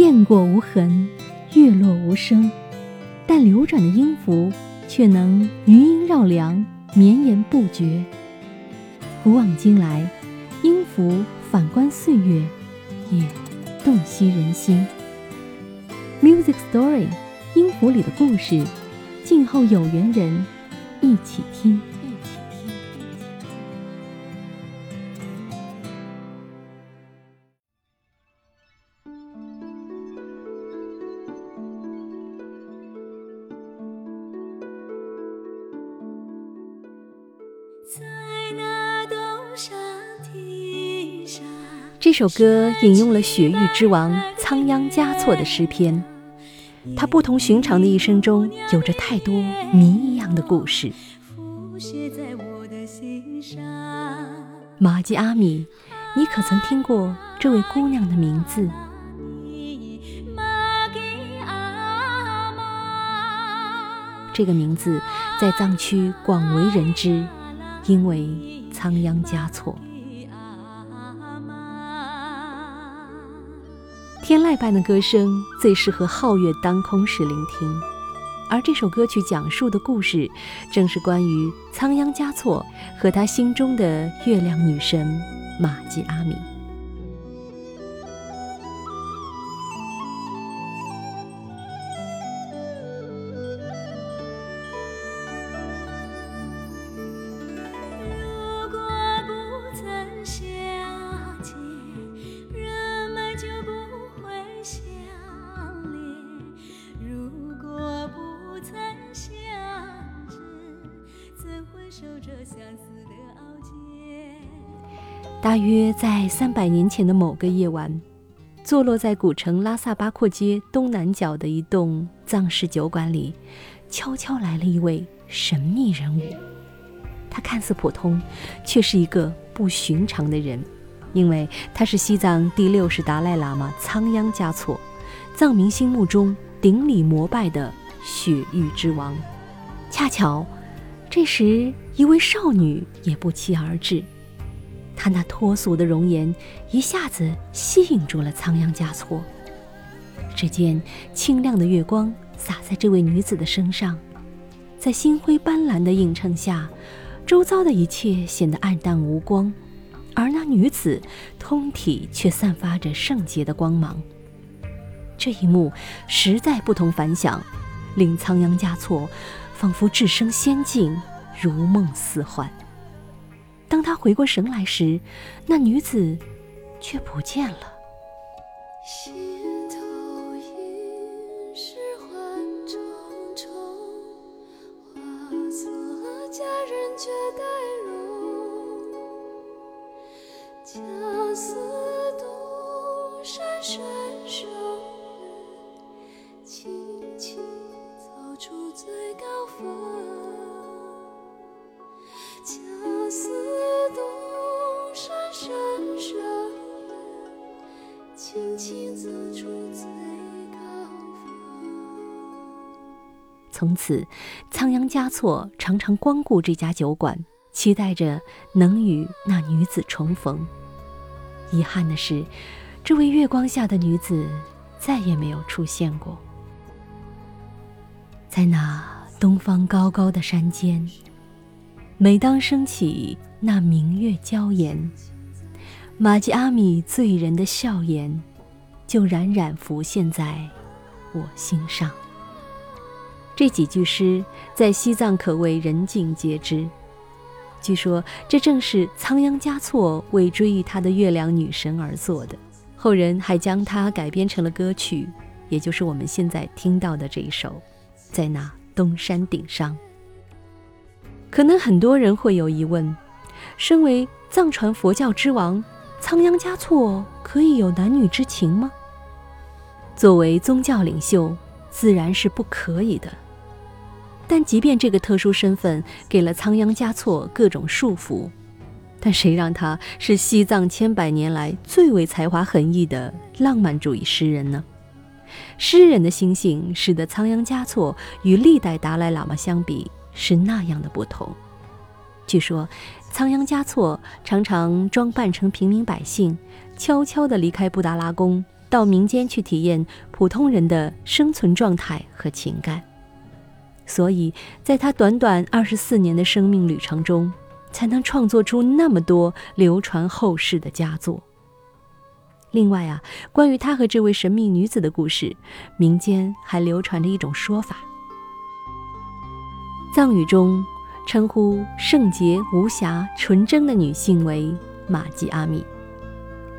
雁过无痕，月落无声，但流转的音符却能余音绕梁，绵延不绝。古往今来，音符反观岁月，也洞悉人心。Music Story，音符里的故事，静候有缘人一起听。这首歌引用了雪域之王仓央嘉措的诗篇。他不同寻常的一生中，有着太多谜一样的故事。玛吉阿米，你可曾听过这位姑娘的名字？这个名字在藏区广为人知，因为仓央嘉措。天籁般的歌声最适合皓月当空时聆听，而这首歌曲讲述的故事，正是关于仓央嘉措和他心中的月亮女神玛吉阿米。大约在三百年前的某个夜晚，坐落在古城拉萨巴廓街东南角的一栋藏式酒馆里，悄悄来了一位神秘人物。他看似普通，却是一个不寻常的人，因为他是西藏第六世达赖喇嘛仓央嘉措，藏民心目中顶礼膜拜的雪域之王。恰巧，这时一位少女也不期而至。她那脱俗的容颜一下子吸引住了仓央嘉措。只见清亮的月光洒在这位女子的身上，在星辉斑斓的映衬下，周遭的一切显得黯淡无光，而那女子通体却散发着圣洁的光芒。这一幕实在不同凡响，令仓央嘉措仿佛置身仙境，如梦似幻。当他回过神来时，那女子却不见了。从此，仓央嘉措常常光顾这家酒馆，期待着能与那女子重逢。遗憾的是，这位月光下的女子再也没有出现过。在那东方高高的山间，每当升起那明月娇颜。玛吉阿米醉人的笑颜，就冉冉浮现在我心上。这几句诗在西藏可谓人尽皆知。据说这正是仓央嘉措为追忆他的月亮女神而作的，后人还将它改编成了歌曲，也就是我们现在听到的这一首《在那东山顶上》。可能很多人会有疑问：身为藏传佛教之王。仓央嘉措可以有男女之情吗？作为宗教领袖，自然是不可以的。但即便这个特殊身份给了仓央嘉措各种束缚，但谁让他是西藏千百年来最为才华横溢的浪漫主义诗人呢？诗人的心性使得仓央嘉措与历代达赖喇嘛相比是那样的不同。据说，仓央嘉措常常装扮成平民百姓，悄悄地离开布达拉宫，到民间去体验普通人的生存状态和情感。所以，在他短短二十四年的生命旅程中，才能创作出那么多流传后世的佳作。另外啊，关于他和这位神秘女子的故事，民间还流传着一种说法：藏语中称呼圣洁无瑕、纯真的女性为玛吉阿米。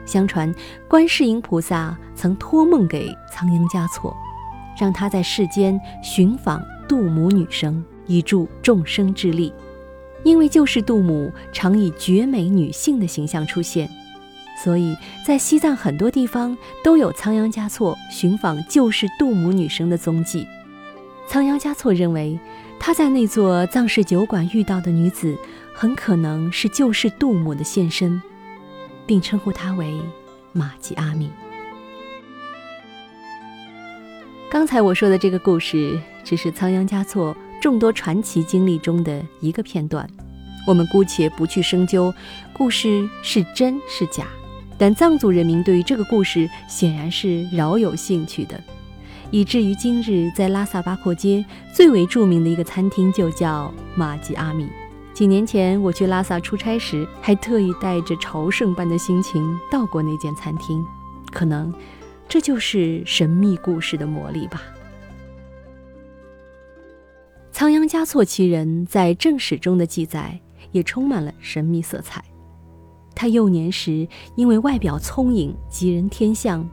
相传，观世音菩萨曾托梦给仓央嘉措，让他在世间寻访度母女生，以助众生之力。因为救世度母常以绝美女性的形象出现，所以在西藏很多地方都有仓央嘉措寻访救世度母女生的踪迹。仓央嘉措认为，他在那座藏式酒馆遇到的女子，很可能是救世杜母的现身，并称呼她为玛吉阿米。刚才我说的这个故事，只是仓央嘉措。众多传奇经历中的一个片段，我们姑且不去深究故事是真是假，但藏族人民对于这个故事显然是饶有兴趣的，以至于今日在拉萨巴廓街最为著名的一个餐厅就叫玛吉阿米。几年前我去拉萨出差时，还特意带着朝圣般的心情到过那间餐厅，可能这就是神秘故事的魔力吧。仓央嘉措其人在正史中的记载也充满了神秘色彩。他幼年时因为外表聪颖、吉人天相，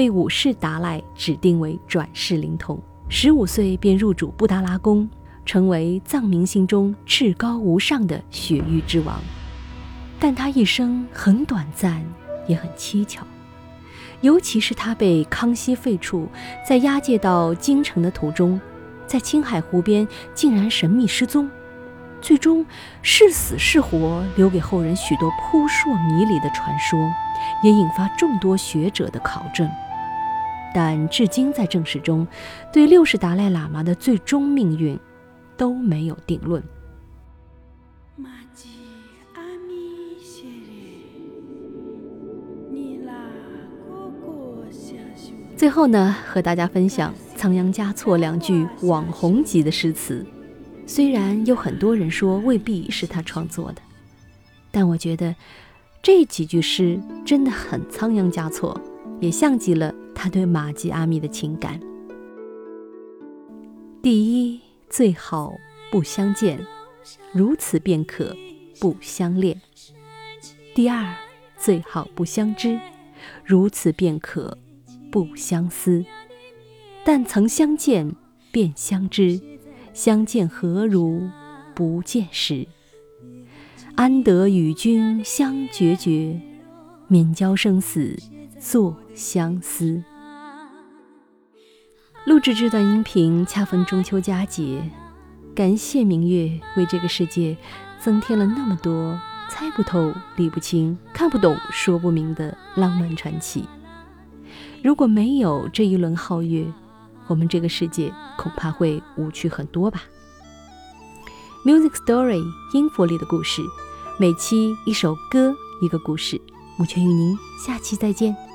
被武士达赖指定为转世灵童。十五岁便入主布达拉宫，成为藏民心中至高无上的雪域之王。但他一生很短暂，也很蹊跷。尤其是他被康熙废黜，在押解到京城的途中。在青海湖边竟然神秘失踪，最终是死是活，留给后人许多扑朔迷离的传说，也引发众多学者的考证。但至今在正史中，对六世达赖喇嘛的最终命运都没有定论。最后呢，和大家分享。仓央嘉措两句网红级的诗词，虽然有很多人说未必是他创作的，但我觉得这几句诗真的很仓央嘉措，也像极了他对玛吉阿米的情感。第一，最好不相见，如此便可不相恋；第二，最好不相知，如此便可不相思。但曾相见便相知，相见何如不见时？安得与君相决绝，免教生死作相思。录制这段音频恰逢中秋佳节，感谢明月为这个世界增添了那么多猜不透、理不清、看不懂、说不明的浪漫传奇。如果没有这一轮皓月，我们这个世界恐怕会无趣很多吧。Music Story 音符里的故事，每期一首歌，一个故事。目前与您下期再见。